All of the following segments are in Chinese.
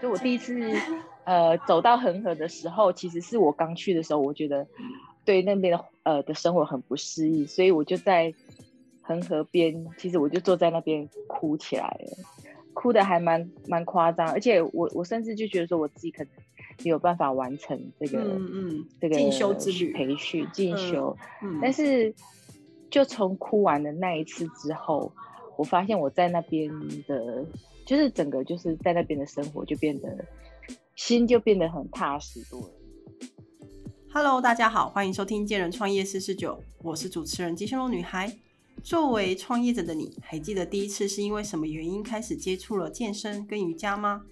就我第一次呃走到恒河的时候，其实是我刚去的时候，我觉得对那边的呃的生活很不适应，所以我就在恒河边，其实我就坐在那边哭起来了，哭的还蛮蛮夸张，而且我我甚至就觉得说我自己可能没有办法完成这个嗯嗯，这个进修之旅培训进修，嗯。但是就从哭完的那一次之后，我发现我在那边的，就是整个就是在那边的生活就变得心就变得很踏实多了。Hello，大家好，欢迎收听《见人创业四十九》，我是主持人金修罗女孩。作为创业者的你，还记得第一次是因为什么原因开始接触了健身跟瑜伽吗？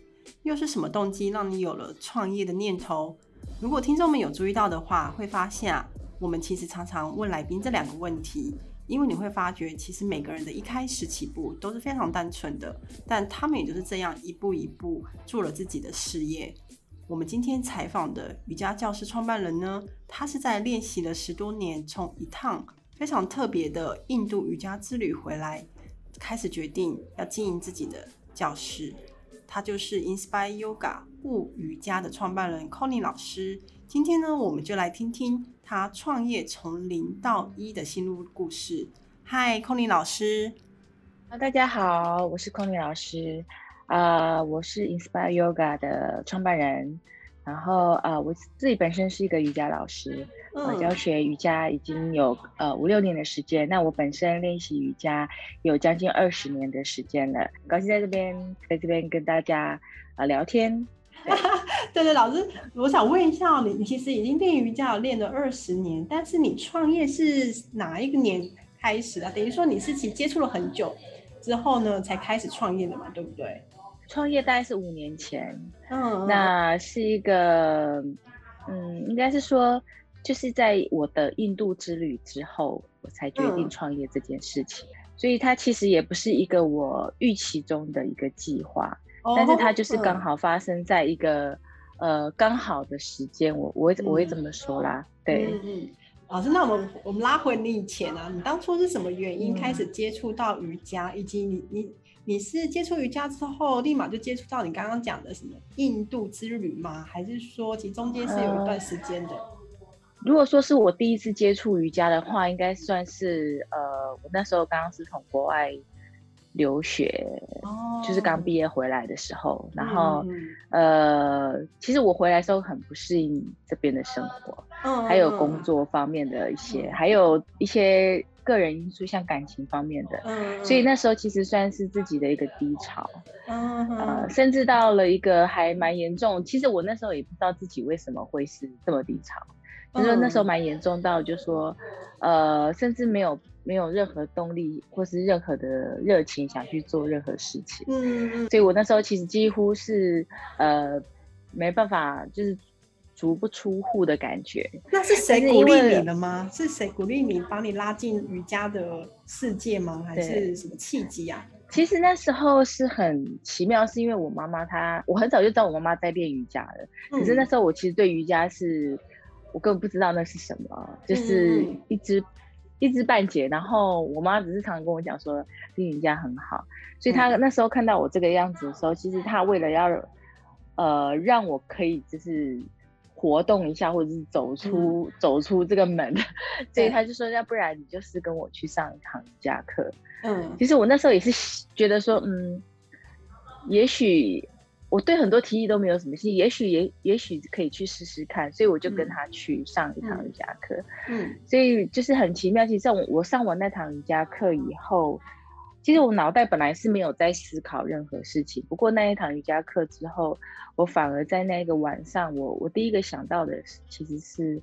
又是什么动机让你有了创业的念头？如果听众们有注意到的话，会发现啊，我们其实常常问来宾这两个问题，因为你会发觉，其实每个人的一开始起步都是非常单纯的，但他们也就是这样一步一步做了自己的事业。我们今天采访的瑜伽教室创办人呢，他是在练习了十多年，从一趟非常特别的印度瑜伽之旅回来，开始决定要经营自己的教室。他就是 Inspire Yoga 悟瑜伽的创办人 Conny 老师。今天呢，我们就来听听他创业从零到一的心路故事。嗨，Conny 老师。啊，大家好，我是空灵老师，啊、我是 Inspire Yoga 的创办人，然后啊、我自己本身是一个瑜伽老师，我嗯教学瑜伽已经有呃五六年的时间，那我本身练习瑜伽有将近二十年的时间了，很高兴在这边在这边跟大家啊、聊天。对对，老师，我想问一下哦，你你其实已经练瑜伽练了二十年，但是你创业是哪一个年开始的？等于说你是其实接触了很久之后呢，才开始创业的嘛，对不对？创业大概是五年前，嗯，那是一个，嗯，应该是说，就是在我的印度之旅之后，我才决定嗯创业这件事情。所以它其实也不是一个我预期中的一个计划，哦但是它就是刚嗯好发生在一个、呃刚好的时间，我我会我会这么说啦，对。嗯嗯。老师，那我们我们拉回你以前啊，你当初是什么原因嗯开始接触到瑜伽，以及你你你是接触瑜伽之后，立马就接触到你刚刚讲的什么印度之旅吗？还是说其实中间是有一段时间的？如果说是我第一次接触瑜伽的话，应该算是呃，我那时候刚刚是从国外留学，哦就是刚毕业回来的时候，然后、嗯。呃，其实我回来的时候很不适应这边的生活，嗯还有工，作方面的一些，还有一些个人因素，像感情方面的，嗯所以那时候其实算是自己的一个低潮，嗯呃，甚至到了一个还蛮严重。其实我那时候也不知道自己为什么会是这么低潮，就是说那时候嗯。蛮严重到，就说呃，甚至没有没有任何动力或是任何的热情想去做任何事情。嗯嗯所以我那时候其实几乎是呃没办法，就是足不出户的感觉。那是谁鼓励你的吗？是谁鼓励你，把你拉进瑜伽的世界吗？还是什么契机啊？其实那时候是很奇妙，是因为我妈妈她，我很早就知道我妈妈在练瑜伽了。可是那嗯时候我其实对瑜伽是，我根本不知道那是什么，就是嗯嗯一知一知半解。然后我妈只是常跟我讲说练瑜伽很好，所以她嗯。那时候看到我这个样子的时候，其实她为了要呃让我可以就是活动一下，或者是走出、走出这个门，所以对。她就说要不然你就是跟我去上一堂瑜伽课。嗯。其实我那时候也是觉得说，嗯，也许我对很多提议都没有什么兴趣，也许也也许可以去试试看，所以我就跟嗯他去上一堂嗯瑜伽课。嗯所以就是很奇妙，其实我我上完那堂瑜伽课以后，其实我脑袋本来是没有在思考任何事情，不过那一堂瑜伽课之后，我反而在那个晚上，我我第一个想到的其实是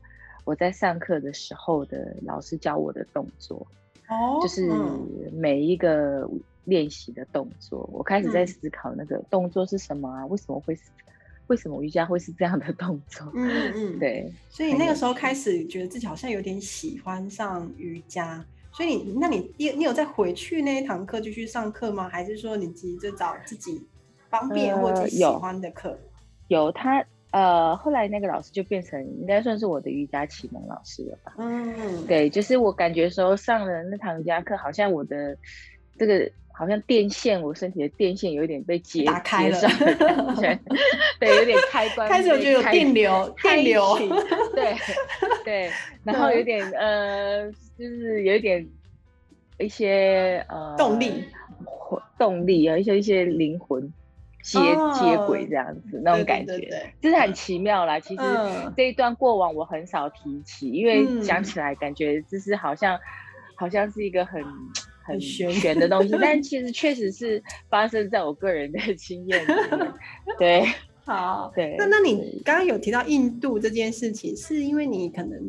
我在上课的时候的老师教我的动作。哦，就是嗯每一个练习的动作，我开始在嗯思考那个动作是什么啊？为什么会是？为什么瑜伽会是这样的动作？嗯嗯，。对，所以那个时候开始觉得自己好像有点喜欢上瑜伽，所以你那你你你有再回去那一堂课继续上课吗？还是说你急着找自己方便或自己喜欢的课？有他呃，后来那个老师就变成应该算是我的瑜伽启蒙老师了吧？嗯，对，就是我感觉说上了那堂瑜伽课，好像我的这个好像电线，我身体的电线有一点被接打开了，对，有点开关，开始我觉得有电流，电流，对对，然后有点呃，就是有一点一些呃动力，动力啊，一些一些灵魂接接轨这样子那种感觉，就是很奇妙啦。其实这一段过往我很少提起，因为想起来感觉就是好像好像是一个很。很玄的东西，但其实确实是 发生在我个人的经验里面。对，好，对。那那你刚刚有提到印度这件事情，是因为你可能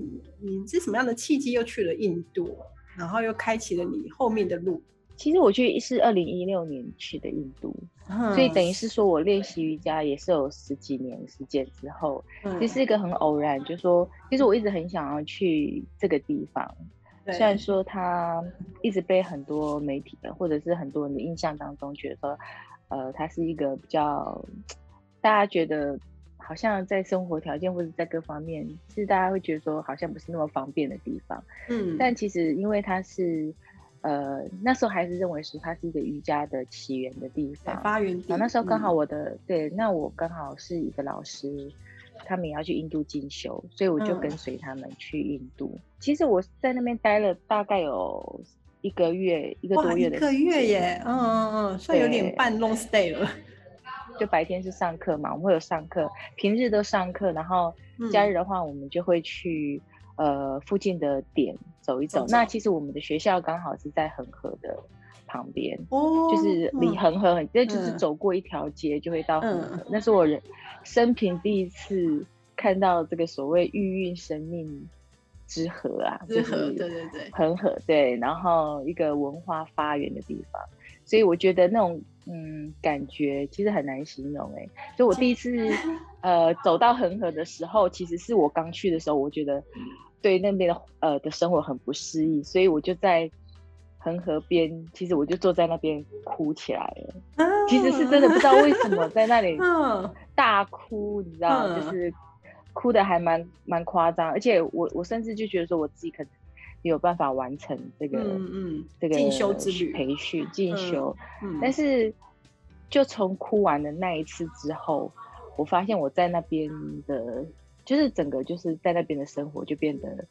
你是什么样的契机又去了印度，然后又开启了你后面的路？其实我去是二零一六年去的印度，所以等于是说我练习瑜伽也是有十几年时间之后，其实是一个很偶然，就说其实我一直很想要去这个地方。虽然说他一直被很多媒体的或者是很多人的印象当中觉得说，呃，他是一个比较大家觉得好像在生活条件或者在各方面，其实大家会觉得说好像不是那么方便的地方。嗯，但其实因为他是呃那时候还是认为说它是一个瑜伽的起源的地方，发源地。那时候刚好我的对，那我刚好是一个老师。他们也要去印度进修，所以我就跟随他们去印度。其实我在那边待了大概有一个月，一个多月的。一个月耶，嗯嗯嗯，算有点半 long stay 了。就白天是上课嘛，我们会有上课，平日都上课，然后假日的话，我们就会去呃附近的点走一走。那其实我们的学校刚好是在恒河的旁边，哦，就是离恒河很，那就是走过一条街就会到恒河。那是我人。生平第一次看到这个所谓孕育生命之河啊，之河，对对对，恒河，对，然后一个文化发源的地方，所以我觉得那种嗯感觉其实很难形容哎，就我第一次 呃走到恒河的时候，其实是我刚去的时候，我觉得对那边的呃的生活很不适应，所以我就在。恒河边，其实我就坐在那边哭起来了。其实是真的不知道为什么在那里 大哭，你知道，就是哭的还蛮蛮夸张。而且我我甚至就觉得说我自己可能有办法完成这个嗯嗯这个进修之旅培训进修。但是就从哭完的那一次之后，我发现我在那边的，就是整个就是在那边的生活就变得。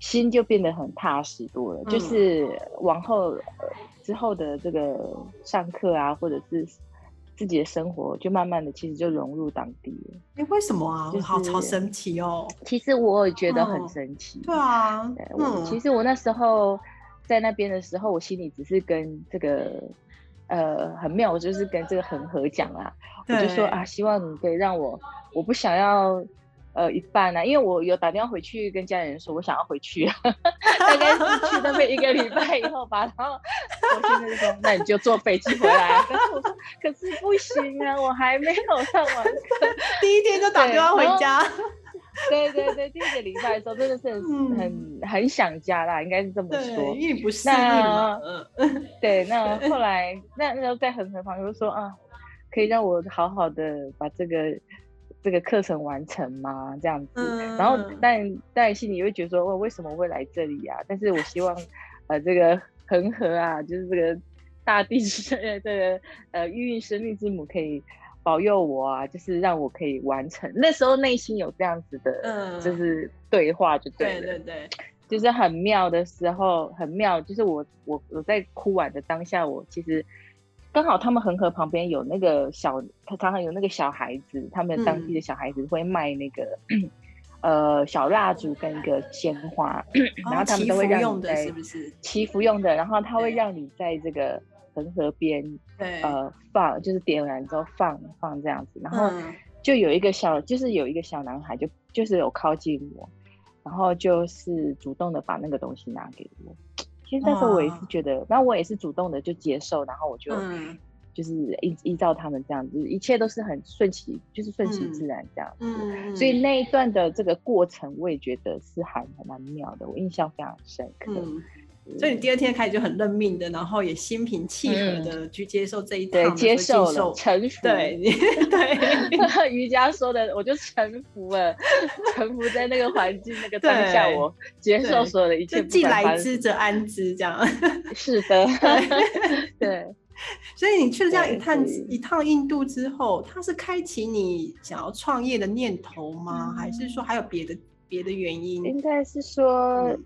心就变得很踏实多了，就是往后之后的这个上课啊，或者是自己的生活，就慢慢的其实就融入当地了。哎，为什么啊？好超神奇哦！其实我也觉得很神奇。对啊，嗯，其实我那时候在那边的时候，我心里只是跟这个呃很妙，我就是跟这个恒河讲啊，我就说啊，希望你可以让我，我不想要。呃，一半呢，因为我有打电话回去跟家人说，我想要回去，大概是去那边一个礼拜以后吧。然后我现在就说，那你就坐飞机回来。可是我说，可是不行啊，我还没有上完课，第一天就打电话回家。对对对，第一个礼拜的时候真的是很很很想家啦，应该是这么说。因为不适应对，那后来那那时候在很很旁就说啊，可以让我好好的把这个。这个课程完成吗？这样子，然后但但心里会觉得说，我为什么会来这里啊？但是我希望，呃，这个恒河啊，就是这个大地之 这个呃孕育生命之母，可以保佑我啊，就是让我可以完成。那时候内心有这样子的，就是对话就对了，对对对，就是很妙的时候，很妙，就是我我我在哭完的当下，我其实。刚好他们恒河旁边有那个小，他常常有那个小孩子，他们当地的小孩子会卖那个 呃小蜡烛跟一个鲜花，然后他们都会让你在祈福用的，然后他会让你在这个恒河边呃放，就是点燃之后放放这样子，然后就有一个小，就是有一个小男孩就就是有靠近我，然后就是主动的把那个东西拿给我。其实那时候我也是觉得，然后我也是主动的就接受，然后我就就是依依照他们这样子，一切都是很顺其，就是顺其自然这样子。所以那一段的这个过程，我也觉得是还蛮妙的，我印象非常深刻。所以你第二天开始就很认命的，然后也心平气和的去接受这一趟，接受了，臣服。对 对，瑜伽说的，我就臣服了，臣服在那个环境那个当下，我接受所有的一切，既来之则安之，这样。是的，对。所以你去了这样一趟一趟印度之后，它是开启你想要创业的念头吗？还是说还有别的别的原因？应该是说嗯，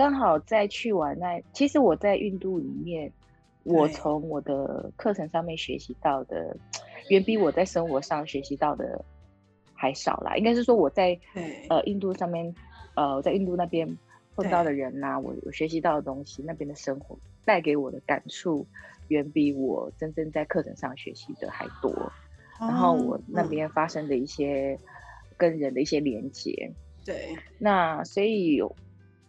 刚好在去玩那，其实我在印度里面，我从我的课程上面学习到的，远比我在生活上学习到的还少啦。应该是说我在，呃印度上面，呃我在印度那边碰到的人呐、我我学习到的东西，那边的生活带给我的感触，远比我真正在课程上学习的还多。然后我那嗯。边发生的一些跟人的一些连接，对。那所以有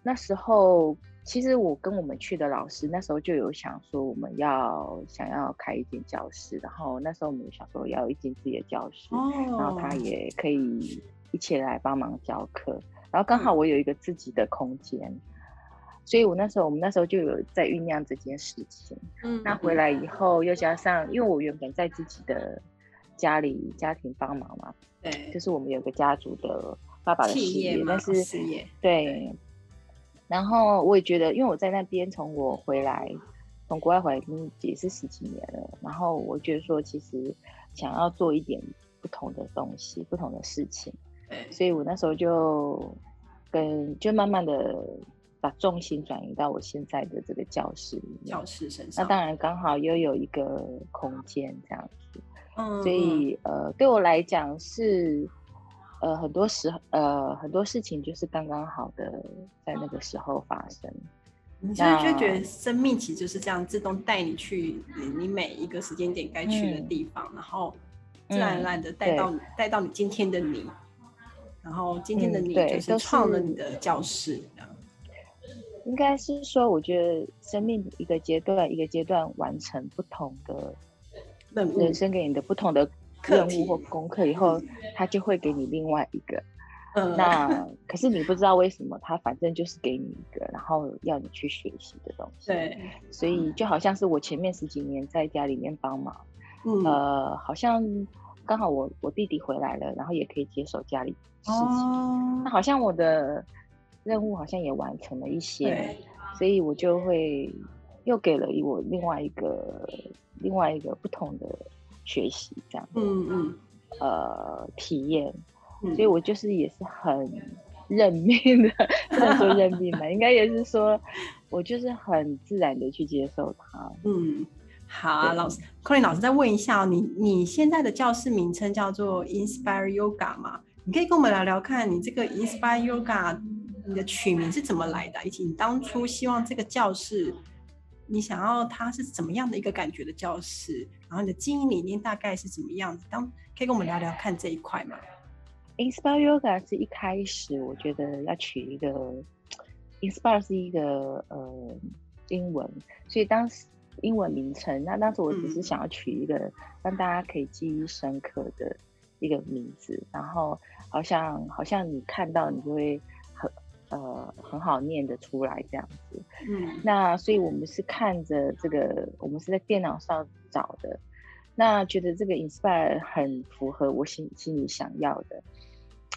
那时候，其实我跟我们去的老师那时候就有想说，我们要想要开一间教室，然后那时候我们有想说要有一间自己的教室，哦，然后他也可以一起来帮忙教课，然后刚好嗯我有一个自己的空间。所以我那时候，我们那时候就有在酝酿这件事情。嗯那回来以后，又加上，因为我原本在自己的家里家庭帮忙嘛，对就是我们有个家族的爸爸的事业但是事业对，然后我也觉得，因为我在那边从我回来，从国外回来已经也是十几年了，然后我觉得说，其实想要做一点不同的东西，不同的事情，对。所以我那时候就跟就慢慢的把重心转移到我现在的这个教室里面教。室身。上，那当然刚好又有一个空间这样子，嗯，所以呃，对我来讲是呃很多时呃很多事情就是刚刚好的在那个时候发生。你就是就觉得生命其实就是这样自动带你去你你每一个时间点该去的嗯。地方，然后自然而嗯然的带到你带到你今天的你，然后今天的嗯你就是创了你的教室，应该是说，我觉得生命一个阶段一个阶段完成不同的人生给你的不同的任务或功课以后，他就会给你另外一个。嗯，那可是你不知道为什么，他反正就是给你一个，然后要你去学习的东西。对，所以就好像是我前面十几年在家里面帮忙，嗯，呃，好像刚好我我弟弟回来了，然后也可以接手家里事情，哦那，好像我的任务好像也完成了一些，所以我就会又给了我另外一个另外一个不同的学习这样，嗯嗯。呃，体验，嗯，所以我就是也是很认命的，不能说认命吧，应该也是说我就是很自然的去接受它。嗯，好啊，老师 c o l i n 老师再问一下哦，你你现在的教室名称叫做 Inspire Yoga 嘛？你可以跟我们聊聊看，你这个 Inspire Yoga 你的取名是怎么来的，以及你当初希望这个教室，你想要它是怎么样的一个感觉的教室，然后你的经营理念大概是怎么样子？当可以跟我们聊聊看这一块吗？Inspire Yoga 是一开始我觉得要取一个 Inspire 是一个呃英文，所以当时英文名称，那当时我只是嗯想要取一个让大家可以记忆深刻的一个名字，然后好像好像你看到你就会很呃很好念得出来这样子。嗯那所以我们是看着这个，我们是在电脑上找的，那觉得这个 inspire 很符合我心心里想要的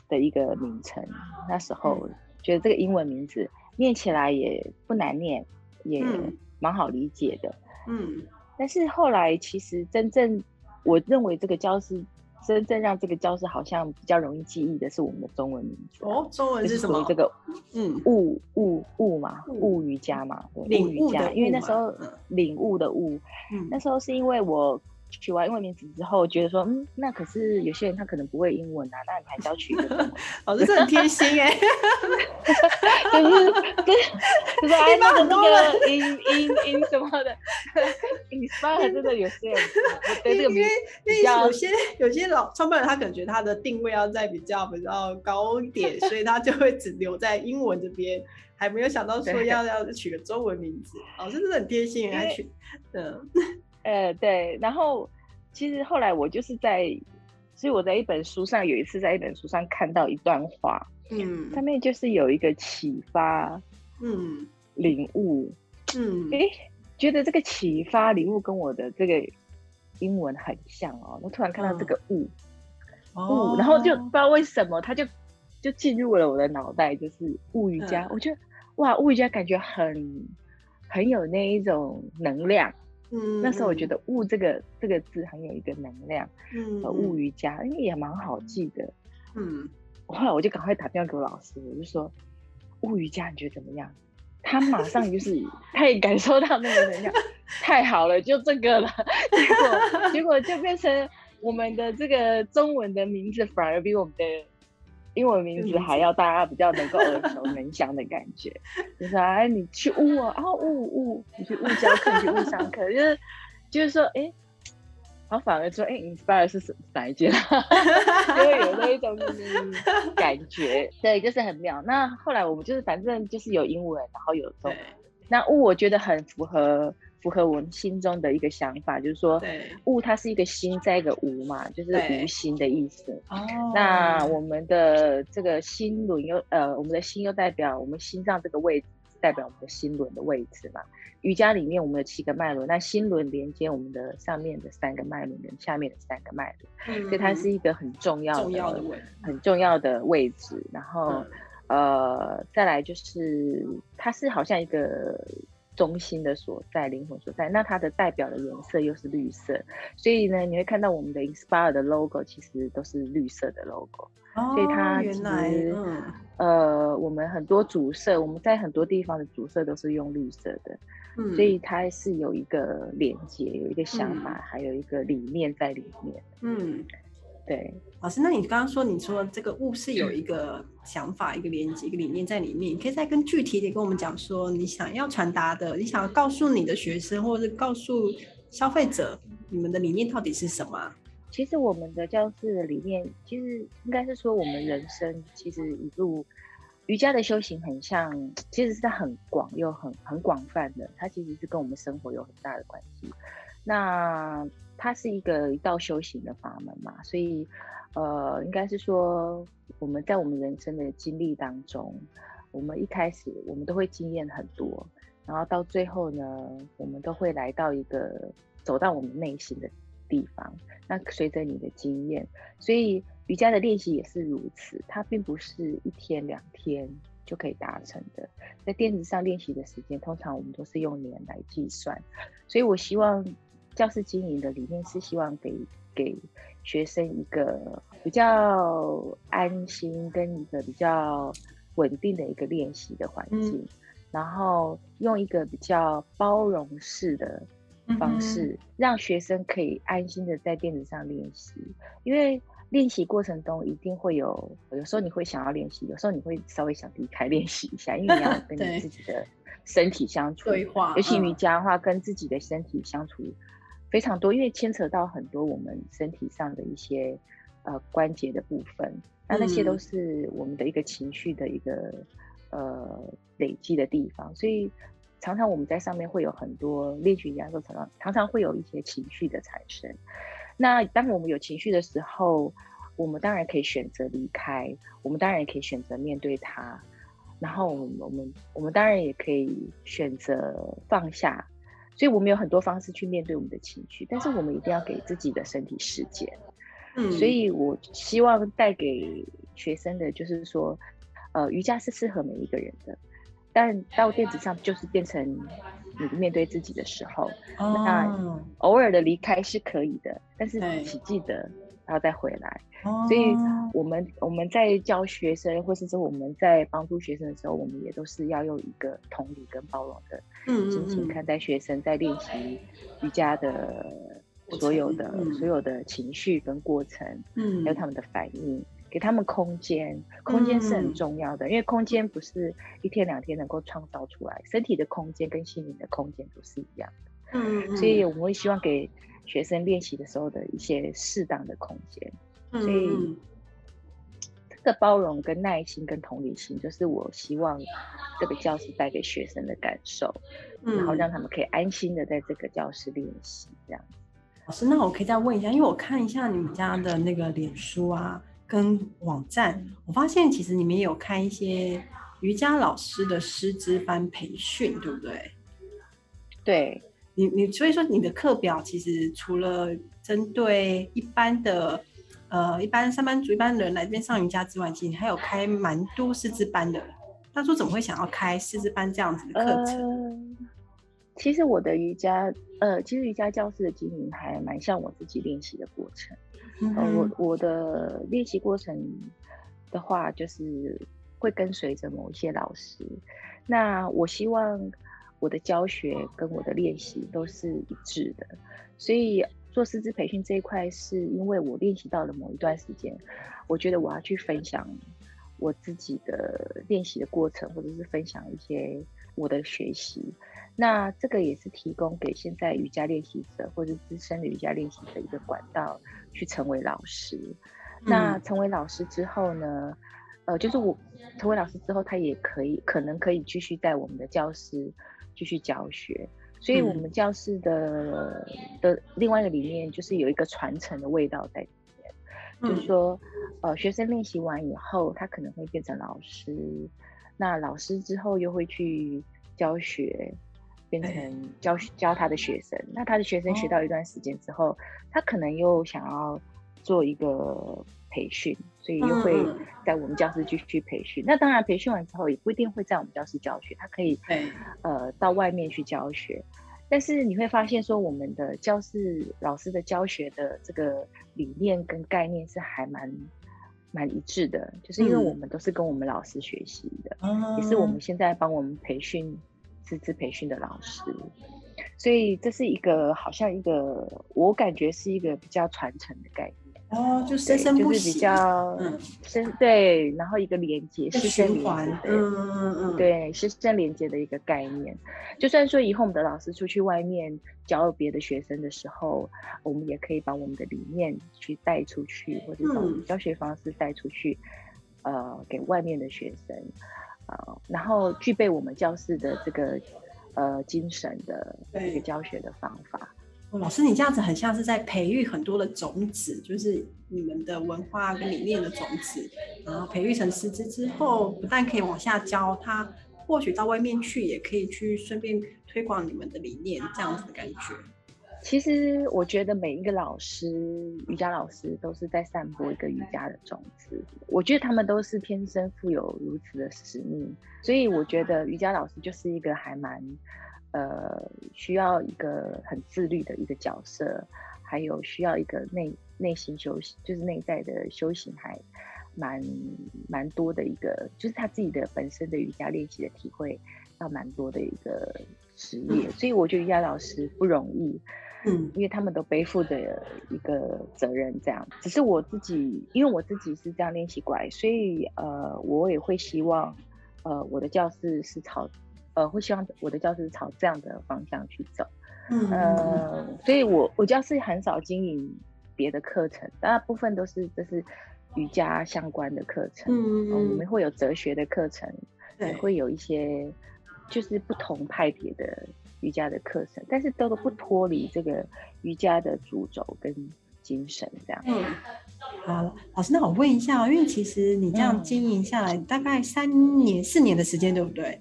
的一个名称。那时候觉得这个英文名字念起来也不难念，也嗯蛮好理解的。嗯但是后来其实真正我认为这个教室真正让这个教室好像比较容易记忆的是我们的中文名字啊、哦，中文就是什么？这个嗯。悟悟悟嘛，悟悟瑜伽嘛，对领悟悟瑜伽，因为那时候领悟的悟，嗯。那时候是因为我取完英文名字之后，觉得说，嗯，那可是有些人他可能不会英文啊，那你还是要取 老师真的很贴心哎、就是就是就是哎，那个那个音音音什么的，inspire 真的有些人我对这个名因为有些有些老创办人他可能觉得他的定位要在比较比较高一点，所以他就会只留在英文这边，还没有想到说要要取个中文名字。老师真的很贴心，还取嗯呃，对，然后其实后来我就是在，所以我在一本书上有一次在一本书上看到一段话，嗯。上面就是有一个启发嗯。领悟，嗯。诶，觉得这个启发领悟跟我的这个英文很像哦，我突然看到这个悟哦。悟，然后就不知道为什么他就就进入了我的脑袋，就是物瑜伽，嗯。我觉得哇，物瑜伽感觉很很有那一种能量。嗯，那时候我觉得“物”这个这个字很有一个能量，嗯，物瑜伽，因为也蛮好记的，嗯。后来我就赶快打电话给我老师，我就说“物瑜伽”，你觉得怎么样？他马上就是 他也感受到那个能量，太好了，就这个了。结果结果就变成我们的这个中文的名字反而比我们的。英文名字还要大家比较能够耳熟能详的感觉，就是哎，你去悟啊，啊悟悟，你去悟教课，去悟上课，就是就是说，哎，然后反而说，哎，inspire 是哪一间？就会有那一种感觉，对，就是很妙。那后来我们就是反正就是有英文，然后有中文，那悟我觉得很符合。符合我们心中的一个想法，就是说，物它是一个心在一个无嘛，就是无心的意思。哦。那我们的这个心轮又呃，我们的心又代表我们心脏这个位置，代表我们的心轮的位置嘛。瑜伽里面我们有七个脉轮，那心轮连接我们的上面的三个脉轮跟下面的三个脉轮，所以它是一个很重要的、很重要的位置。然后呃，再来就是它是好像一个。中心的所在，灵魂所在，那它的代表的颜色又是绿色，所以呢，你会看到我们的 Inspire 的 logo 其实都是绿色的 logo，所以它其实呃，我们很多主色，我们在很多地方的主色都是用绿色的，所以它是有一个连接，有一个想法，还有一个理念在里面。嗯。对，老师，那你刚刚说你说这个物是有一个想法、一个连接、一个理念在里面，你可以再更具体点跟我们讲说，你想要传达的，你想要告诉你的学生，或者是告诉消费者，你们的理念到底是什么？其实我们的教室的理念，其实应该是说，我们人生其实一路瑜伽的修行很像，其实是很广又很很广泛的，它其实是跟我们生活有很大的关系。那它是一个一道修行的法门嘛，所以，呃，应该是说我们在我们人生的经历当中，我们一开始我们都会经验很多，然后到最后呢，我们都会来到一个走到我们内心的地方。那随着你的经验，所以瑜伽的练习也是如此，它并不是一天两天就可以达成的。在垫子上练习的时间，通常我们都是用年来计算，所以我希望。教室经营的理念是希望给给学生一个比较安心跟一个比较稳定的一个练习的环境，然后用一个比较包容式的方式，让学生可以安心的在垫子上练习。因为练习过程中一定会有，有时候你会想要练习，有时候你会稍微想离开练习一下，因为你要 跟你自己的身体相处，对话，尤其瑜伽的话，跟自己的身体相处。非常多，因为牵扯到很多我们身体上的一些呃关节的部分，那那些都是我们的一个情绪的一个呃累积的地方，所以常常我们在上面会有很多练习压缩，常常常常会有一些情绪的产生。那当我们有情绪的时候，我们当然可以选择离开，我们当然也可以选择面对它，然后我们我们我们当然也可以选择放下。所以我们有很多方式去面对我们的情绪，但是我们一定要给自己的身体时间。嗯，所以我希望带给学生的就是说，呃，瑜伽是适合每一个人的，但到垫子上就是变成你面对自己的时候，那偶尔的离开是可以的，但是请记得。然后再回来，所以我们我们在教学生，或是说我们在帮助学生的时候，我们也都是要用一个同理跟包容的心情看。待学生在练习瑜伽的所有的所有的情绪跟过程，嗯，还有他们的反应，给他们空间，空间是很重要的，因为空间不是一天两天能够创造出来，身体的空间跟心灵的空间都是一样的，嗯，所以我们会希望给。学生练习的时候的一些适当的空间，所以这个包容、跟耐心、跟同理心，就是我希望这个教室带给学生的感受，然后让他们可以安心的在这个教室练习。这样，老师，那我可以再问一下，因为我看一下你们家的那个脸书啊，跟网站，我发现其实你们也有开一些瑜伽老师的师资班培训，对不对？对。你你所以说你的课表其实除了针对一般的呃一般上班族一般人来这边上瑜伽之外，其实你还有开蛮多师资班的。当初怎么会想要开师资班这样子的课程？其实我的瑜伽，呃，其实瑜伽教室的经营还蛮像我自己练习的过程。呃，我我的练习过程的话，就是会跟随着某一些老师。那我希望我的教学跟我的练习都是一致的。所以做师资培训这一块，是因为我练习到了某一段时间，我觉得我要去分享我自己的练习的过程，或者是分享一些我的学习。那这个也是提供给现在瑜伽练习者或者资深的瑜伽练习者一个管道，去成为老师。那成为老师之后呢，呃，就是我成为老师之后，他也可以可能可以继续在我们的教室继续教学。所以，我们教室的的另外一个理念就是有一个传承的味道在里面，就是说，呃，学生练习完以后，他可能会变成老师，那老师之后又会去教学。变成教教他的学生，那他的学生学到一段时间之后，他可能又想要做一个培训，所以又会在我们教室继续培训。那当然，培训完之后也不一定会在我们教室教学，他可以呃到外面去教学。但是你会发现，说我们的教室老师的教学的这个理念跟概念是还蛮蛮一致的，就是因为我们都是跟我们老师学习的，也是我们现在帮我们培训。师资培训的老师，所以这是一个好像一个，我感觉是一个比较传承的概念哦，就生生不息，比较生对，然后一个连接，师生连接，嗯嗯嗯，对，师生连接的一个概念。就算说以后我们的老师出去外面教别的学生的时候，我们也可以把我们的理念去带出去，或者从教学方式带出去，呃，给外面的学生。啊，然后具备我们教室的这个呃精神的一个教学的方法。老师，你这样子很像是在培育很多的种子，就是你们的文化跟理念的种子，然后培育成师资之后，不但可以往下教，他或许到外面去也可以去顺便推广你们的理念，这样子的感觉。其实我觉得每一个老师，瑜伽老师都是在散播一个瑜伽的种子。我觉得他们都是天生富有如此的使命，所以我觉得瑜伽老师就是一个还蛮，呃，需要一个很自律的一个角色，还有需要一个内内心修行，就是内在的修行还蛮蛮多的一个，就是他自己的本身的瑜伽练习的体会要蛮多的一个职业。所以我觉得瑜伽老师不容易。嗯，因为他们都背负着一个责任，这样。只是我自己，因为我自己是这样练习过来，所以呃，我也会希望，呃，我的教室是朝，呃，会希望我的教室朝这样的方向去走。嗯，呃，所以我我教室很少经营别的课程，大部分都是就是瑜伽相关的课程。嗯嗯，我们会有哲学的课程，也会有一些就是不同派别的。瑜伽的课程，但是都不脱离这个瑜伽的主轴跟精神，这样。嗯，好，老师，那我问一下，因为其实你这样经营下来大概三年、四年的时间，对不对？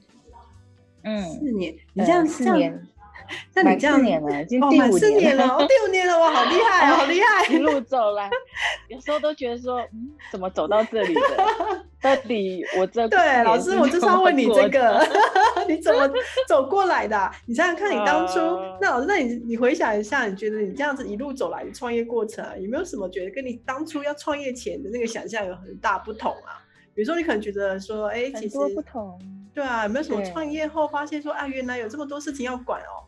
嗯，四年，你这样四年。那你这样年了，已经第五年了，哦第五年了，哇，好厉害，好厉 害！一路走来，有时候都觉得说，嗯，怎么走到这里的？到底我这 对老师，我就是要问你这个，你怎么走过来的？你想想看，你当初那老师，那你你回想一下，你觉得你这样子一路走来的创业过程，有没有什么觉得跟你当初要创业前的那个想象有很大不同啊？比如说，你可能觉得说，哎，其实不同，对啊，有没有什么创业后发现说，啊，原来有这么多事情要管哦？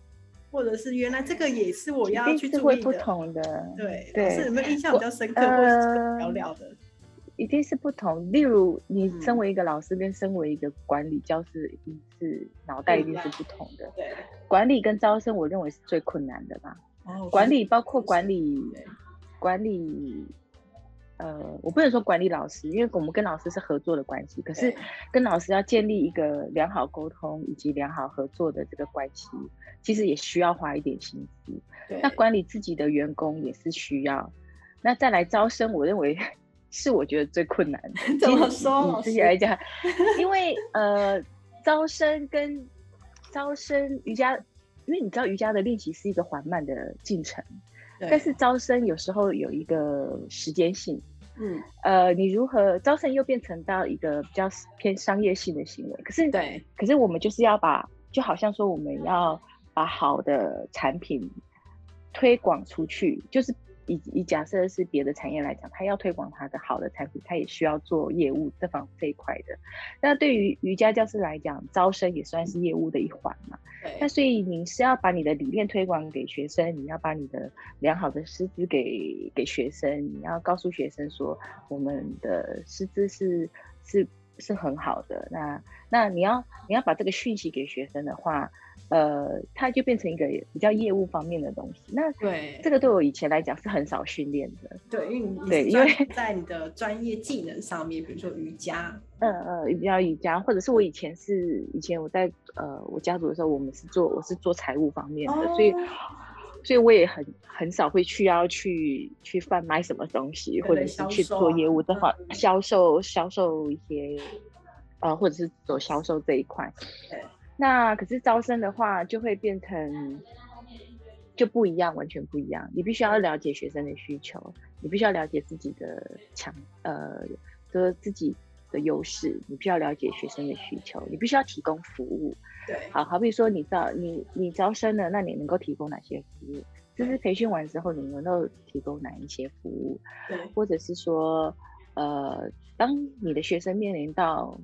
或者是原来这个也是我要去注意的，不同的，对对，是有没有印象比较深刻，或者聊聊的？一定是不同。例如，你身为一个老师，跟身为一个管理教师，一定是脑袋一定是不同的。对，管理跟招生，我认为是最困难的吧。哦，管理包括管理，管理。呃，我不能说管理老师，因为我们跟老师是合作的关系。可是跟老师要建立一个良好沟通以及良好合作的这个关系，其实也需要花一点心思。那管理自己的员工也是需要。那再来招生，我认为 是我觉得最困难的。怎么说？自己来讲，因为呃，招生跟招生瑜伽，因为你知道瑜伽的练习是一个缓慢的进程。但是招生有时候有一个时间性，嗯，呃，你如何招生又变成到一个比较偏商业性的行为？可是，对，可是我们就是要把，就好像说我们要把好的产品推广出去，就是以以假设是别的产业来讲，他要推广他的好的产品，他也需要做业务这方这一块的。那对于瑜伽教师来讲，招生也算是业务的一环嘛。那所以你是要把你的理念推广给学生，你要把你的良好的师资给给学生，你要告诉学生说我们的师资是是是很好的。那那你要你要把这个讯息给学生的话。呃，它就变成一个比较业务方面的东西。那对这个对我以前来讲是很少训练的。对，因为你对，因为在你的专业技能上面，比如说瑜伽，嗯 嗯，比较瑜伽，或者是我以前是以前我在呃我家族的时候，我们是做我是做财务方面的，所以所以我也很很少会去要去去贩卖什么东西，或者是去做业务的话，销售销售一些呃，或者是走销售这一块。对。那可是招生的话，就会变成就不一样，完全不一样。你必须要了解学生的需求，你必须要了解自己的强呃，就是自己的优势，你必须要了解学生的需求，你必须要提供服务。对，好好比说你招你你招生了，那你能够提供哪些服务？就是培训完之后，你能够提供哪一些服务？对，或者是说，呃，当你的学生面临到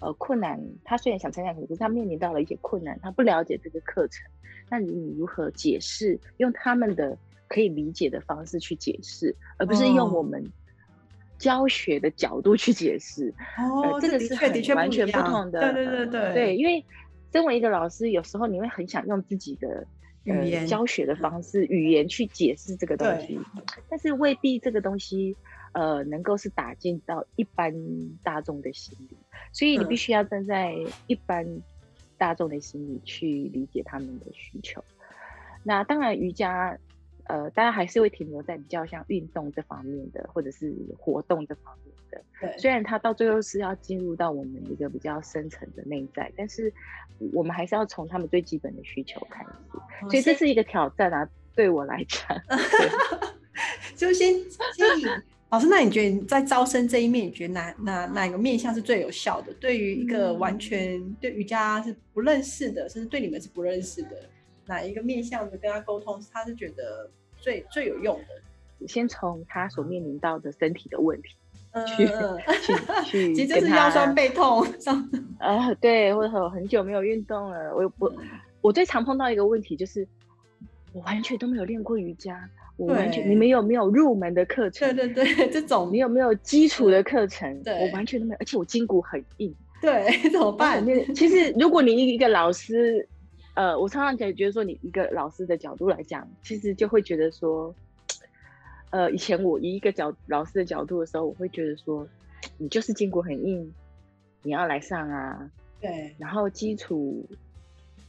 呃，困难，他虽然想参加，可是他面临到了一些困难，他不了解这个课程，那你如何解释？用他们的可以理解的方式去解释，而不是用我们教学的角度去解释。哦，这个是很完全不同的。对对对对。对，因为身为一个老师，有时候你会很想用自己的语言教学的方式、语言去解释这个东西，但是未必这个东西。呃，能够是打进到一般大众的心里，所以你必须要站在一般大众的心里去理解他们的需求。那当然，瑜伽，呃，大家还是会停留在比较像运动这方面的，或者是活动这方面的。对，虽然它到最后是要进入到我们一个比较深层的内在，但是我们还是要从他们最基本的需求开始。所以这是一个挑战啊，对我来讲。就先先以。老师，那你觉得在招生这一面，你觉得哪哪哪个面向是最有效的？对于一个完全对瑜伽是不认识的，甚至对你们是不认识的，哪一个面向的跟他沟通，他是觉得最最有用的？先从他所面临到的身体的问题去去去，其实就是腰酸背痛，啊，对，或者很久没有运动了。我我我最常碰到一个问题就是，我完全都没有练过瑜伽。我完全，你们有没有入门的课程？对对对，这种你有没有基础的课程？对，我完全都没有，而且我筋骨很硬。对，怎么办？其实，如果你一个老师，呃，我常常觉觉得说，你一个老师的角度来讲，其实就会觉得说，呃，以前我以一个角老师的角度的时候，我会觉得说，你就是筋骨很硬，你要来上啊。对。然后基础，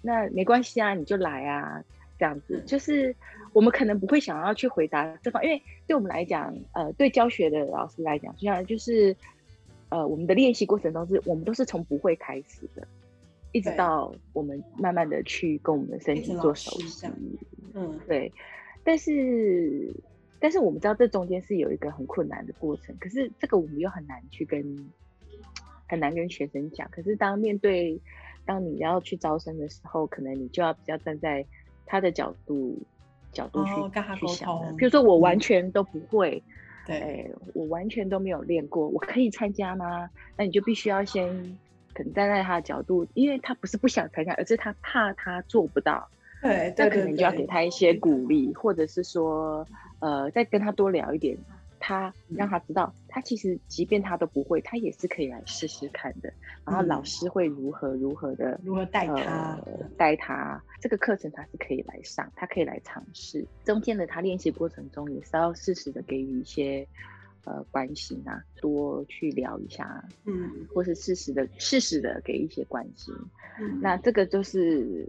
那没关系啊，你就来啊。这样子就是我们可能不会想要去回答这方，因为对我们来讲，呃，对教学的老师来讲，就像就是呃，我们的练习过程中是，我们都是从不会开始的，一直到我们慢慢的去跟我们的身体做熟悉。嗯，对。但是但是我们知道这中间是有一个很困难的过程，可是这个我们又很难去跟很难跟学生讲。可是当面对当你要去招生的时候，可能你就要比较站在。他的角度角度去去想的，比如说我完全都不会，对，我完全都没有练过，我可以参加吗？那你就必须要先可能站在他的角度，因为他不是不想参加，而是他怕他做不到，对，那可能就要给他一些鼓励，或者是说，呃，再跟他多聊一点。他让他知道，他其实即便他都不会，他也是可以来试试看的。然后老师会如何如何的如何带他带他这个课程，他是可以来上，他可以来尝试。中间的他练习过程中，也是要适时的给予一些呃关心啊，多去聊一下，嗯，或是适时的适时的给一些关心。那这个就是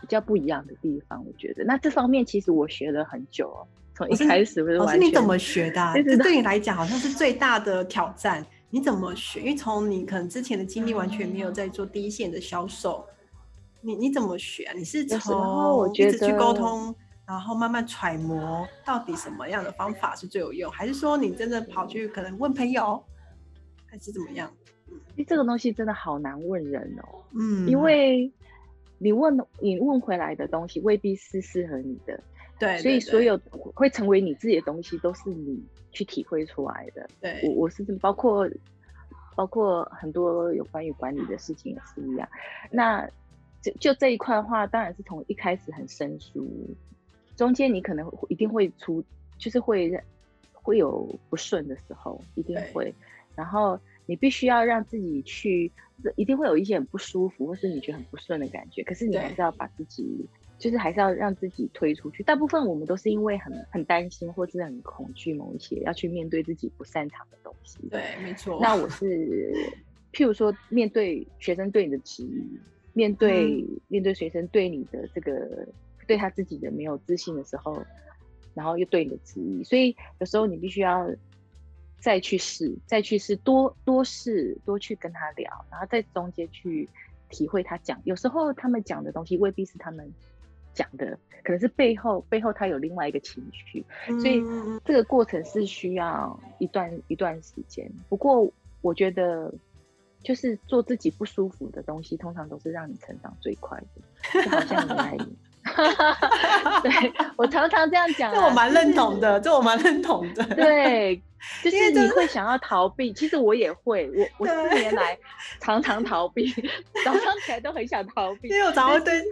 比较不一样的地方，我觉得。那这方面其实我学了很久哦。从一开始不是老师，你怎么学的？这对你来讲好像是最大的挑战。你怎么学？因为从你可能之前的经历完全没有在做第一线的销售，你你怎么学啊？你是从一直去沟通，然后慢慢揣摩到底什么样的方法是最有用，还是说你真的跑去可能问朋友，还是怎么样？因为这个东西真的好难问人哦。嗯，因为你问你问回来的东西未必是适合你的，对，所以所有会成为你自己的东西都是你去体会出来的。对，我我是包括包括很多有关于管理的事情也是一样。那就就这一块的话，当然是从一开始很生疏，中间你可能一定会出，就是会会有不顺的时候，一定会，然后。你必须要让自己去，一定会有一些很不舒服，或是你觉得很不顺的感觉。可是你还是要把自己，就是还是要让自己推出去。大部分我们都是因为很很担心，或是很恐惧某一些要去面对自己不擅长的东西。对，没错。那我是，譬如说，面对学生对你的质疑，面对面对学生对你的这个对他自己的没有自信的时候，然后又对你的质疑，所以有时候你必须要。再去试，再去试，多多试，多去跟他聊，然后在中间去体会他讲。有时候他们讲的东西未必是他们讲的，可能是背后背后他有另外一个情绪，所以这个过程是需要一段一段时间。不过我觉得，就是做自己不舒服的东西，通常都是让你成长最快的，就好像你来。对我常常这样讲，这我蛮认同的，这我蛮认同的。对，就是你会想要逃避，其实我也会，我我四年来常常逃避，早上起来都很想逃避，因为我早上对，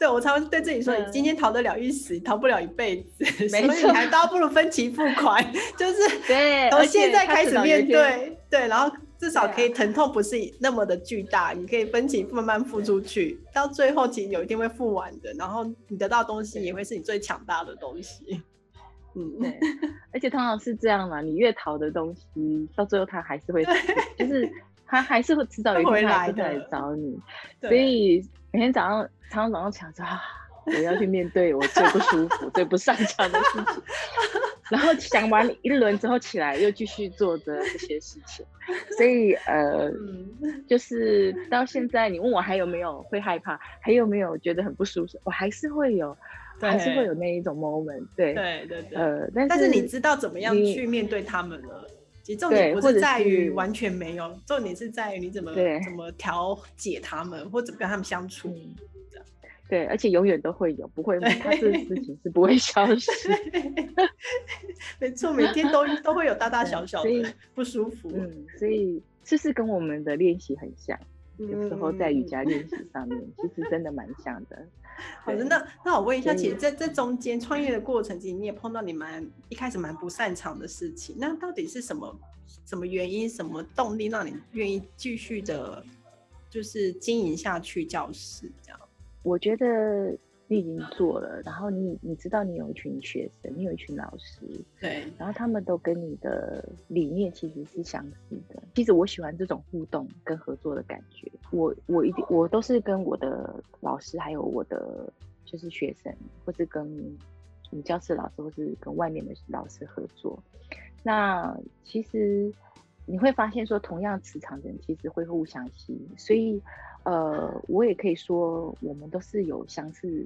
对我常会对自己说，你今天逃得了一时，逃不了一辈子，所以还倒不如分期付款，就是 对，从现在开始面对，对，然后。至少可以疼痛不是那么的巨大，你可以分期慢慢付出去，到最后其实有一天会付完的，然后你得到东西也会是你最强大的东西。嗯，对，而且通常是这样嘛，你越逃的东西，到最后它还是会，就是它还是会迟早有一天会来找你。所以每天早上，常常早上起来说啊，我要去面对我最不舒服、最不擅长的事情。然后想完一轮之后起来，又继续做着这些事情，所以呃，就是到现在，你问我还有没有会害怕，还有没有觉得很不舒服，我还是会有，还是会有那一种 moment，对对对对，呃，但是你知道怎么样去面对他们了？其实重点不是在于完全没有，重点是在于你怎么怎么调解他们，或怎么跟他们相处。对，而且永远都会有，不会，他这事情是不会消 失。没错，每天都都会有大大小小的不舒服。嗯，所以这是跟我们的练习很像，有时候在瑜伽练习上面，其实真的蛮像的。好的，那那我问一下，其实在这中间创业的过程，其实你也碰到你蛮一开始蛮不擅长的事情，那到底是什么什么原因、什么动力让你愿意继续的，就是经营下去教室这样？我觉得你已经做了，然后你你知道你有一群学生，你有一群老师，对，然后他们都跟你的理念其实是相似的。其实我喜欢这种互动跟合作的感觉。我我一定我都是跟我的老师，还有我的就是学生，或是跟你教室老师，或是跟外面的老师合作。那其实你会发现说，同样磁场的人其实会互相吸引，所以。呃，我也可以说，我们都是有相似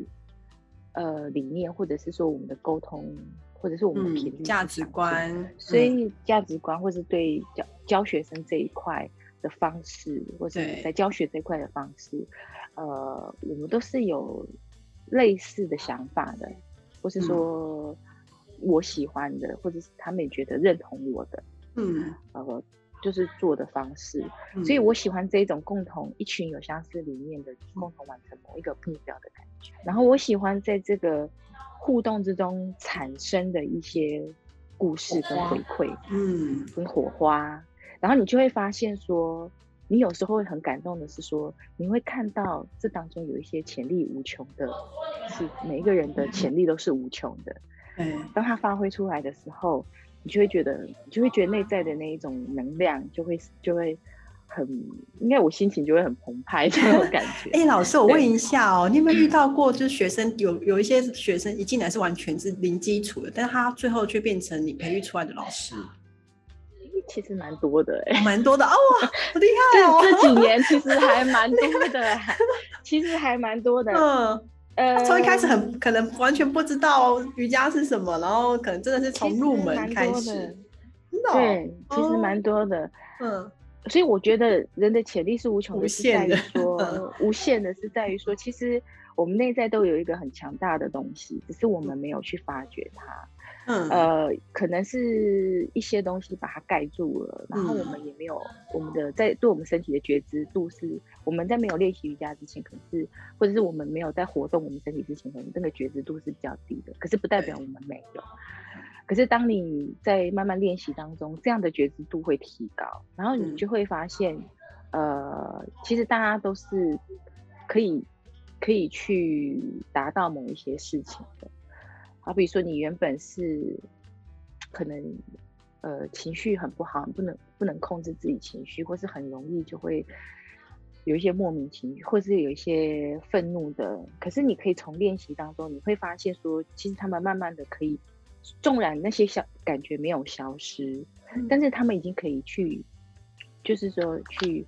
呃理念，或者是说我们的沟通，或者是我们的频率、价值观，所以价值观或是对教教学生这一块的方式，或者在教学这一块的方式，呃，我们都是有类似的想法的，或是说我喜欢的，或者是他们也觉得认同我的，嗯，呃。就是做的方式，所以我喜欢这种共同一群有相似理念的共同完成某一个目标的感觉。然后我喜欢在这个互动之中产生的一些故事跟回馈，嗯，跟火花。然后你就会发现说，你有时候会很感动的是说，你会看到这当中有一些潜力无穷的，是每一个人的潜力都是无穷的。嗯，当他发挥出来的时候。你就会觉得，你就会觉得内在的那一种能量，就会就会很，应该我心情就会很澎湃这种感觉。哎，老师，我问一下哦，你有没有遇到过，就是学生有有一些学生一进来是完全是零基础的，但是他最后却变成你培育出来的老师？其实蛮多的，哎，蛮多的哦，好厉害哦！这几年其实还蛮多的，其实还蛮多的，嗯。呃，从一开始很可能完全不知道瑜伽是什么，然后可能真的是从入门开始，对，其实蛮多的。嗯，所以我觉得人的潜力是无穷无的，是在于限的。说无限的，是在于说，其实我们内在都有一个很强大的东西，只是我们没有去发掘它。嗯呃，可能是一些东西把它盖住了，然后我嗯们也没有我们的在对我们身体的觉知度是我们在没有练习瑜伽之前，可能是或者是我们没有在活动我们身体之前，可能那个觉知度是比较低的。可是不代表我们没有。可是当你在慢慢练习当中，这样的觉知度会提高，然后你嗯就会发现，呃，其实大家都是可以可以去达到某一些事情的。好比说，你原本是可能呃情绪很不好，不能不能控制自己情绪，或是很容易就会有一些莫名情绪，或是有一些愤怒的。可是你可以从练习当中，你会发现说，其实他们慢慢的可以，纵然那些小感觉没有消失，但是他们已经可以去，就是说去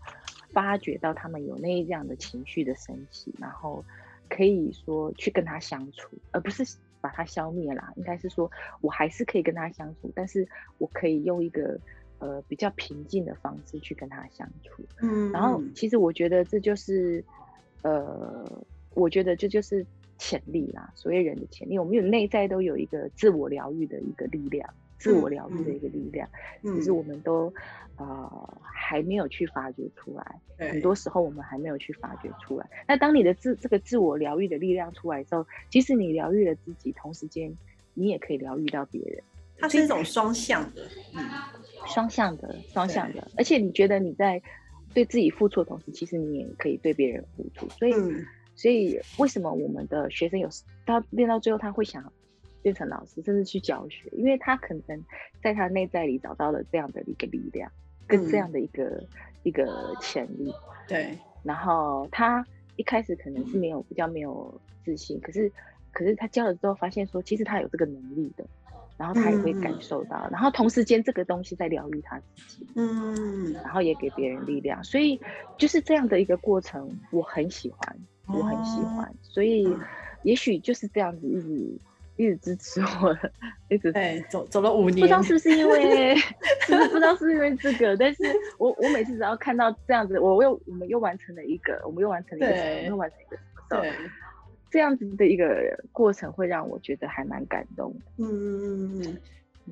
发掘到他们有那样的情绪的升起，然后可以说去跟他相处，而不是把它消灭啦。应该是说我还是可以跟他相处，但是我可以用一个呃比较平静的方式去跟他相处。嗯然后其实我觉得这就是呃，我觉得这就是潜力啦。所谓人的潜力，我们有内在都有一个自我疗愈的一个力量，自我疗愈的一个力量，只是我们都呃还没有去发掘出来。很多时候我们还没有去发掘出来。那当你的自这个自我疗愈的力量出来之后，即使你疗愈了自己，同时间你也可以疗愈到别人。它是一种双向的，嗯，双向的，双向的，而且你觉得你在对自己付出的同时，其实你也可以对别人付出。所以，嗯所以为什么我们的学生有时他练到最后，他会想变成老师，甚至去教学？因为他可能在他内在里找到了这样的一个力量，跟这样的一个、一个潜力。对，然后他一开始可能是没有比较没有自信，可是可是他教了之后，发现说其实他有这个能力的，然后他也会感嗯。受到，然后同时间这个东西在疗愈他自己，嗯，然后也给别人力量，所以就是这样的一个过程，我很喜欢，我很喜哦。欢，所以嗯。也许就是这样子一直一直支持我的，一直对，走走了五年，不知道是不是因为，是不是不知道是不是因为这个，但是我我每次只要看到这样子，我又我们又完成了一个，我们又完成了一个，我对们又完成一个对，这样子的一个过程会让我觉得还蛮感动的。嗯嗯嗯嗯。嗯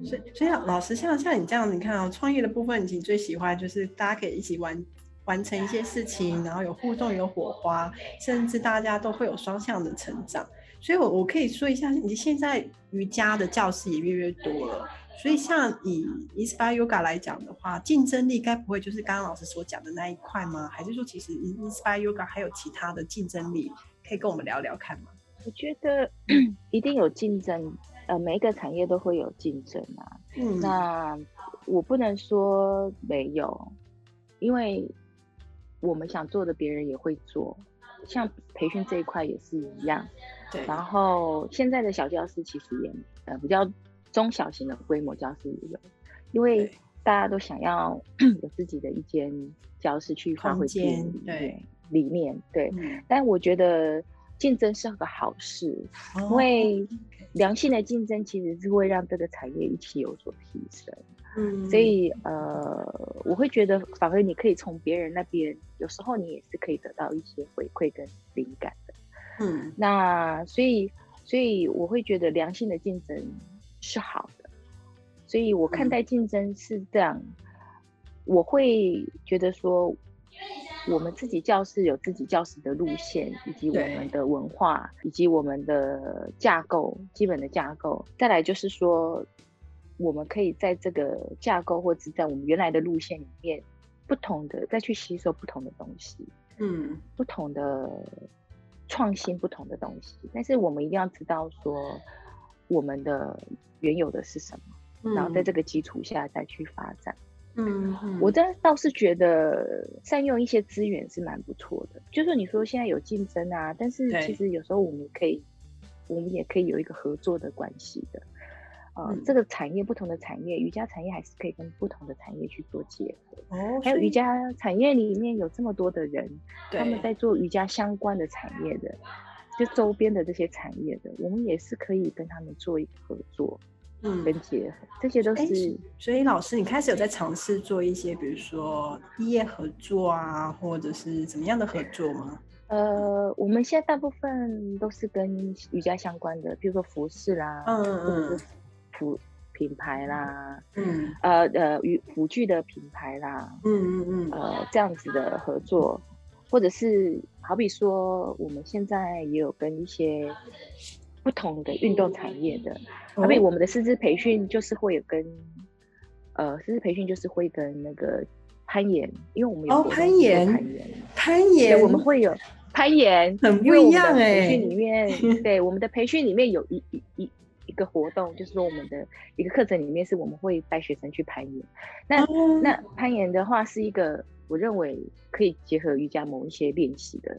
所以，所以老师像像你这样，你看啊、创业的部分，你其实最喜欢就是大家可以一起完完成一些事情，然后有互动、有火花，甚至大家都会有双向的成长。所以我，我可以说一下，你现在瑜伽的教室也越来越多了。所以，像以 Inspire Yoga 来讲的话，竞争力该不会就是刚刚老师所讲的那一块吗？还是说，其实 Inspire Yoga 还有其他的竞争力，可以跟我们聊聊看吗？我觉得 一定有竞争，呃，每一个产业都会有竞争啊。嗯，那我不能说没有，因为我们想做的，别人也会做。像培训这一块也是一样。对，然后现在的小教室其实也呃比较中小型的规模教室也有，因为大家都想要 有自己的一间教室去发挥自己的理念，对。嗯，但我觉得竞争是个好事，因哦为良性的竞争其实是会让这个产业一起有所提升。嗯，所以呃，我会觉得反而你可以从别人那边，有时候你也是可以得到一些回馈跟灵感的。嗯那所以，所以我会觉得良性的竞争是好的。所以我看嗯待竞争是这样，我会觉得说，我们自己教室有自己教室的路线，以及我们的文化，以及我们的架构，基本的架构。再来就是说，我们可以在这个架构或者在我们原来的路线里面，不同的再去吸收不同的东西。嗯不同的创新，不同的东西，但是我们一定要知道说我们的原有的是什么，嗯，然后在这个基础下再去发展。嗯嗯，我这倒是觉得善用一些资源是蛮不错的。就是你说现在有竞争啊，但是其实有时候我们可以，我们也可以有一个合作的关系的。呃，嗯这个产业不同的产业，瑜伽产业还是可以跟不同的产业去做结合。哦，还有瑜伽产业里面有这么多的人，他们在做瑜伽相关的产业的，就周边的这些产业的，我们也是可以跟他们做一个合作，嗯跟结合，这些都是。所以老师，你开始有在尝试做一些，比如说毕业合作啊，或者是怎么样的合作吗？呃，我们现在大部分都是跟瑜伽相关的，比如说服饰啦，嗯嗯，服品牌啦，嗯，呃呃，与辅具的品牌啦，嗯嗯嗯，呃，这样子的合作，或者是好比说，我们现在也有跟一些不同的运动产业的，好比我们的师资培训就是会有跟，呃，师资培训就是会跟那个攀岩，因为我们有攀岩，攀岩，攀岩，我们会有。攀岩很不一样哎，培训里面，对我们的培训里面有一一一一个活动，就是说我们的一个课程里面是我们会带学生去攀岩。那那攀岩的话是一个我认为可以结合瑜伽某一些练习的，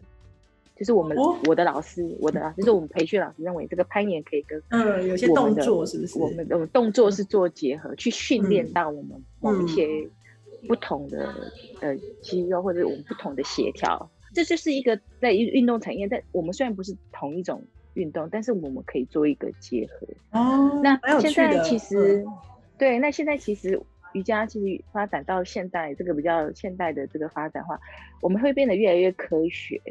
就是我们我的老师，我的老师就是我们培训老师认为这个攀岩可以跟嗯有些动作是不是？我们的动作是做结合，去训练到我们某一些不同的呃肌肉或者我们不同的协调。这就是一个在运运动产业，在我们虽然不是同一种运动，但是我们可以做一个结合。哦，那现在其实，对，那现在其实瑜伽其实发展到现代这个比较现代的这个发展话，我们会变得越来越科学。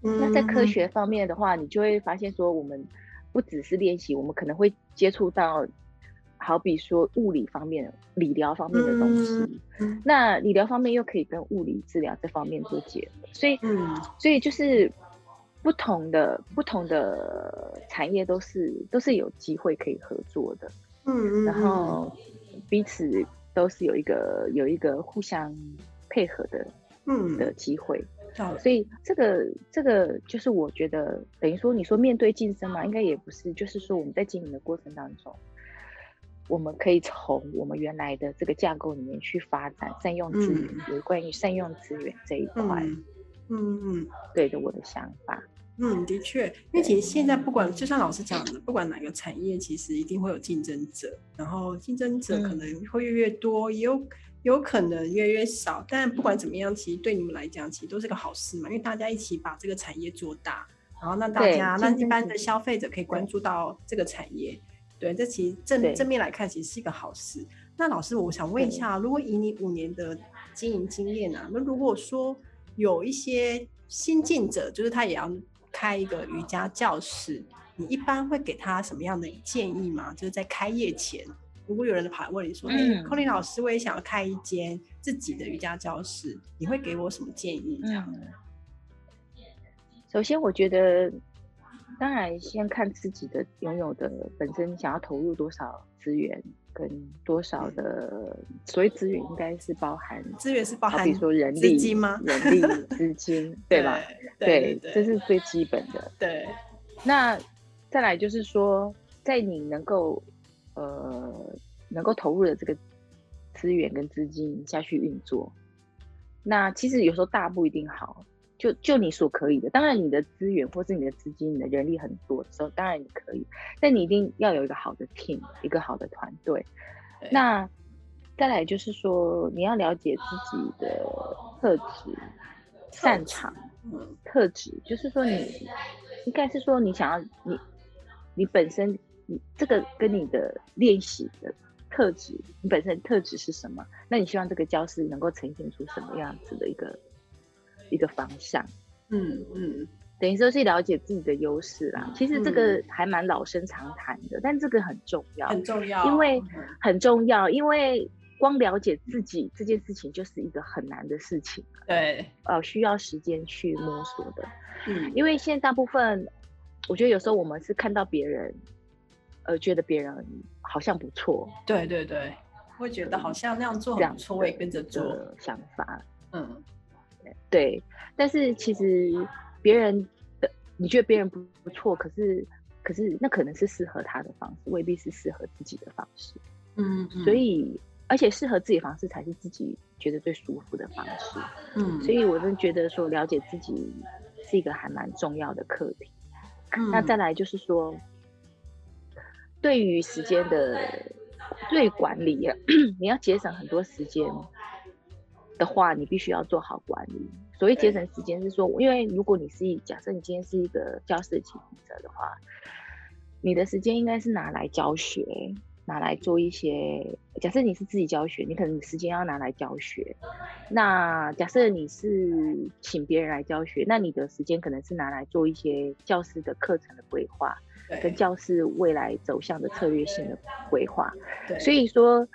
那在科学方面的话，你就会发现说，我们不只是练习，我们可能会接触到。好比说物理方面、理疗方面的东西，那理疗方面又可以跟物理治疗这方面做结合，所以，所以就是不同的不同的产业都是都是有机会可以合作的，嗯嗯，然后彼此都是有一个有一个互相配合的，嗯。的机会，所以这个这个就是我觉得等于说你说面对晋升嘛，应该也不是，就是说我们在经营的过程当中。我们可以从我们原来的这个架构里面去发展善用资源，有关于善用资源这一块，嗯嗯，对的，我的想法，嗯，的确，因为其实现在不管就像老师讲的，不管哪个产业，其实一定会有竞争者，然后竞争者可能会越越多，也有有可能越越少，但不管怎么样，其实对你们来讲，其实都是个好事嘛，因为大家一起把这个产业做大，然后让大家让一般的消费者可以关注到这个产业。对，这其实正正面来看，其实是一个好事。那老师，我想问一下，如果以你五年的经营经验啊，那如果说有一些新进者，就是他也要开一个瑜伽教室，你一般会给他什么样的建议吗？就是在开业前，如果有人跑来问你说：“哎，寇林老师，我也想要开一间自己的瑜伽教室，你会给我什么建议？”这样。首先，我觉得。当然，先看自己的拥有的本身想要投入多少资源，跟多少的所谓资源，应该是包含资源是包含，比如说人力、资金吗？人力、资金，对吧？对，这是最基本的。对。那再来就是说，在你能够呃能够投入的这个资源跟资金下去运作，那其实有时候大不一定好。就就你所可以的，当然你的资源或是你的资金、你的人力很多的时候，当然你可以，但你一定要有一个好的 team，一个好的团队。那再来就是说，你要了解自己的特质、擅长特质，就是说你应该是说你想要你你本身你这个跟你的练习的特质，你本身特质是什么？那你希望这个教室能够呈现出什么样子的一个？一个方向，嗯嗯，等于说是了解自己的优势啦。其实这个还蛮老生常谈的，但这个很重要，很重要，因为很重要，因为光了解自己这件事情就是一个很难的事情。对，呃，需要时间去摸索的。嗯，因为现在大部分，我觉得有时候我们是看到别人，呃，觉得别人好像不错。对对对，会觉得好像那样做很不错，我也跟着做。想法，嗯。对，但是其实别人的你觉得别人不不错，可是可是那可能是适合他的方式，未必是适合自己的方式。嗯，所以而且适合自己方式才是自己觉得最舒服的方式。嗯，所以我真觉得说了解自己是一个还蛮重要的课题。那再来就是说，对于时间的对管理，你要节省很多时间。的话，你必须要做好管理。所谓节省时间，是说，因为如果你是假设你今天是一个教室的经营者的话，你的时间应该是拿来教学，拿来做一些，假设你是自己教学，你可能时间要拿来教学。那假设你是请别人来教学，那你的时间可能是拿来做一些教师的课程的规划，跟教师未来走向的策略性的规划。所以说，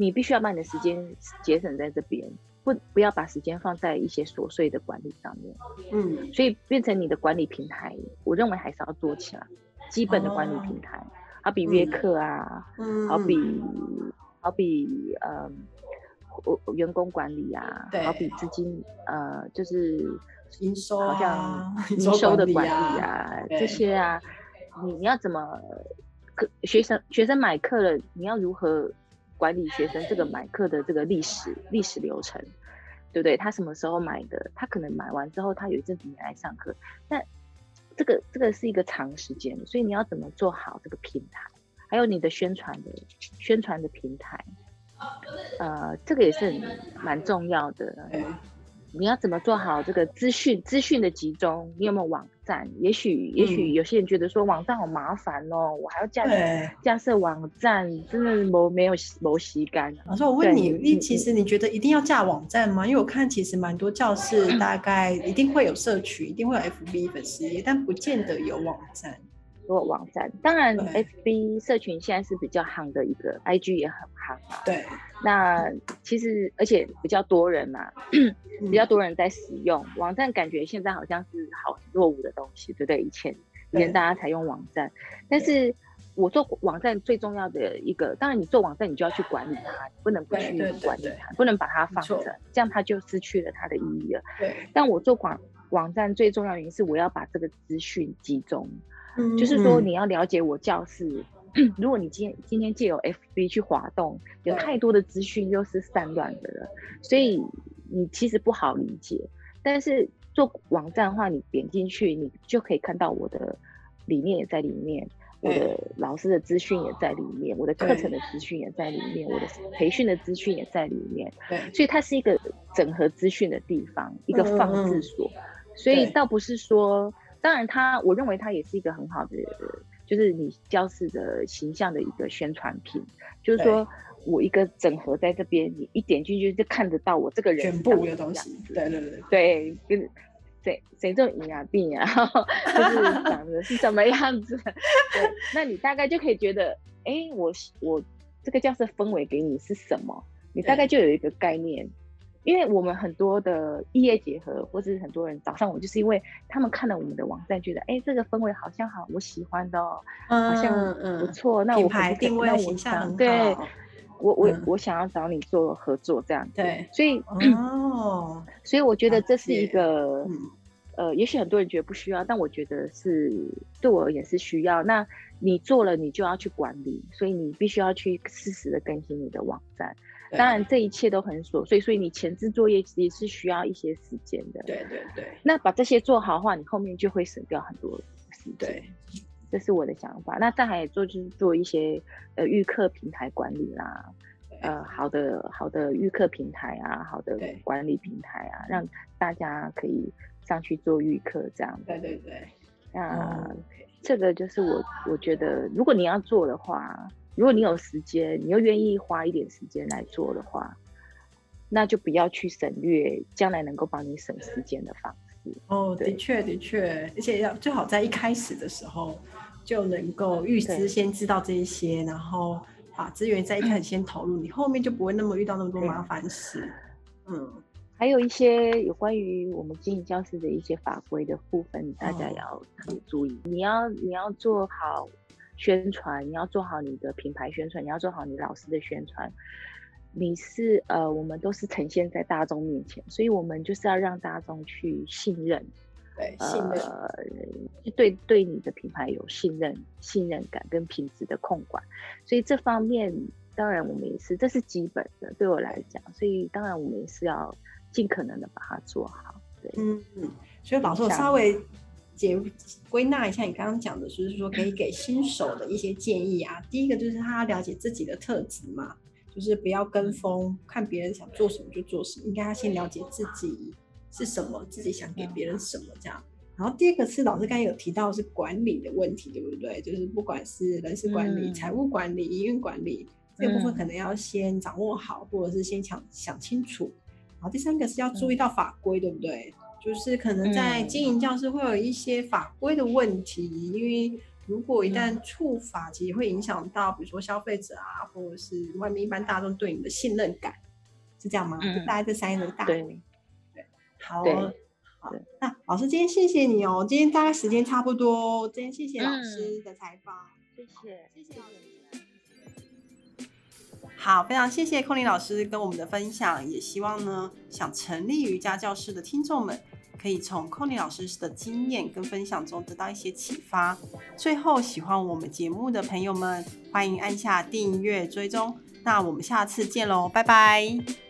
你必须要把你的时间节省在这边，不不要把时间放在一些琐碎的管理上面。嗯，所以变成你的管理平台，我认为还是要做起来，基本的管理平台。好比约课啊，嗯好比好比呃，员工管理啊，好比资金呃，就是营收好像营收的管理啊，这些啊，你你要怎么课学生学生买课了，你要如何管理学生这个买课的这个历史历史流程，对不对？他什么时候买的？他可能买完之后，他有一阵子没来上课，但。这个这个是一个长时间，所以你要怎么做好这个平台，还有你的宣传的宣传的平台，呃，这个也是蛮重要的。你要怎么做好这个资讯资讯的集中？你有没有网站？也许也许有些人觉得说网站好麻烦哦，我还要架架设网站，真的没没有没习干。老师，我问你，你其实你觉得一定要架网站吗？因为我看其实蛮多教室 大概一定会有社群，一定会有 FB 粉丝页，但不见得有网站。做网站，当然，FB 社群现在是比较夯的一个，IG 也很夯啊。对，那其实而且比较多人嘛，比较多人在使用网站，感觉现在好像是好落伍的东西，对不对？以前以前大家才用网站，但是我做网站最重要的一个，当然你做网站，你就要去管理它，不能不去管理它，不能把它放着，这样它就失去了它的意义了。对，但我做广网站最重要原因是我要把这个资讯集中。就是说，你要了解我教室。如果你今天今天借由 FB 去滑动，有太多的资讯又是散乱的了，所以你其实不好理解。但是做网站的话，你点进去，你就可以看到我的理念也在里面，我的老师的资讯也在里面，我的课程的资讯也在里面，我的培训的资讯也在里面。对，所以它是一个整合资讯的地方，一个放置所。所以倒不是说。当然，它我认为它也是一个很好的，就是你教室的形象的一个宣传品。就是说我一个整合在这边，你一点进去就看得到我这个人全部的东西。对对对对，跟谁谁这种啊病啊，就是长得是什么样子。对，那你大概就可以觉得，哎，我我这个教室氛围给你是什么？你大概就有一个概念。因为我们很多的异业结合，或者是很多人找上我，就是因为他们看了我们的网站，觉得哎，这个氛围好像好，我喜欢的哦，好像不错。那我牌定位形象对，我我我想要找你做合作这样子。对，所以哦，所以我觉得这是一个，呃，也许很多人觉得不需要，但我觉得是对我而言是需要。那你做了，你就要去管理，所以你必须要去适时的更新你的网站。当然，这一切都很琐碎，所以你前置作业其实是需要一些时间的。对对对。那把这些做好的话，你后面就会省掉很多时间。对，这是我的想法。那再还做就是做一些呃预课平台管理啦，呃好的好的预课平台啊，好的管理平台啊，让大家可以上去做预课这样。对对对。那这个就是我我觉得，如果你要做的话。如果你有时间，你又愿意花一点时间来做的话，那就不要去省略将来能够帮你省时间的方式。哦，的确的确，而且要最好在一开始的时候就能够预知先知道这一些，然后把资源在一开始先投入，你后面就不会那么遇到那么多麻烦事。嗯，还有一些有关于我们经营教室的一些法规的部分，大家要特别注意。你要你要做好。宣传，你要做好你的品牌宣传，你要做好你老师的宣传。你是呃，我们都是呈现在大众面前，所以我们就是要让大众去信任，对，信任，对对你的品牌有信任、信任感跟品质的控管。所以这方面，当然我们也是，这是基本的，对我来讲。所以当然我们也是要尽可能的把它做好。对，嗯嗯。所以老师，我稍微。结归纳一下，你刚刚讲的，就是说可以给新手的一些建议啊。第一个就是他了解自己的特质嘛，就是不要跟风，看别人想做什么就做什么，应该要先了解自己是什么，自己想给别人什么这样。然后第二个是老师刚才有提到是管理的问题，对不对？就是不管是人事管理、嗯财务管理、营运管理这个部分，嗯可能要先掌握好，或者是先想想清楚。然后第三个是要注意到法规，对不对？就是可能在嗯。经营教室会有一些法规的问题，因为如果一旦触法，其实会影响到比如说消费者啊，或者是外面一般大众对你的信任感，是这样吗？嗯。就大概这三个大对，好对哦，好，那老师今天谢谢你哦，今天大概时间差不多，今天谢谢老嗯师的采访，谢谢，谢谢老师。好，非常谢谢空林老师跟我们的分享，也希望呢想成立瑜伽教室的听众们，可以从 Kony 老师的经验跟分享中得到一些启发。最后，喜欢我们节目的朋友们，欢迎按下订阅追踪。那我们下次见喽，拜拜。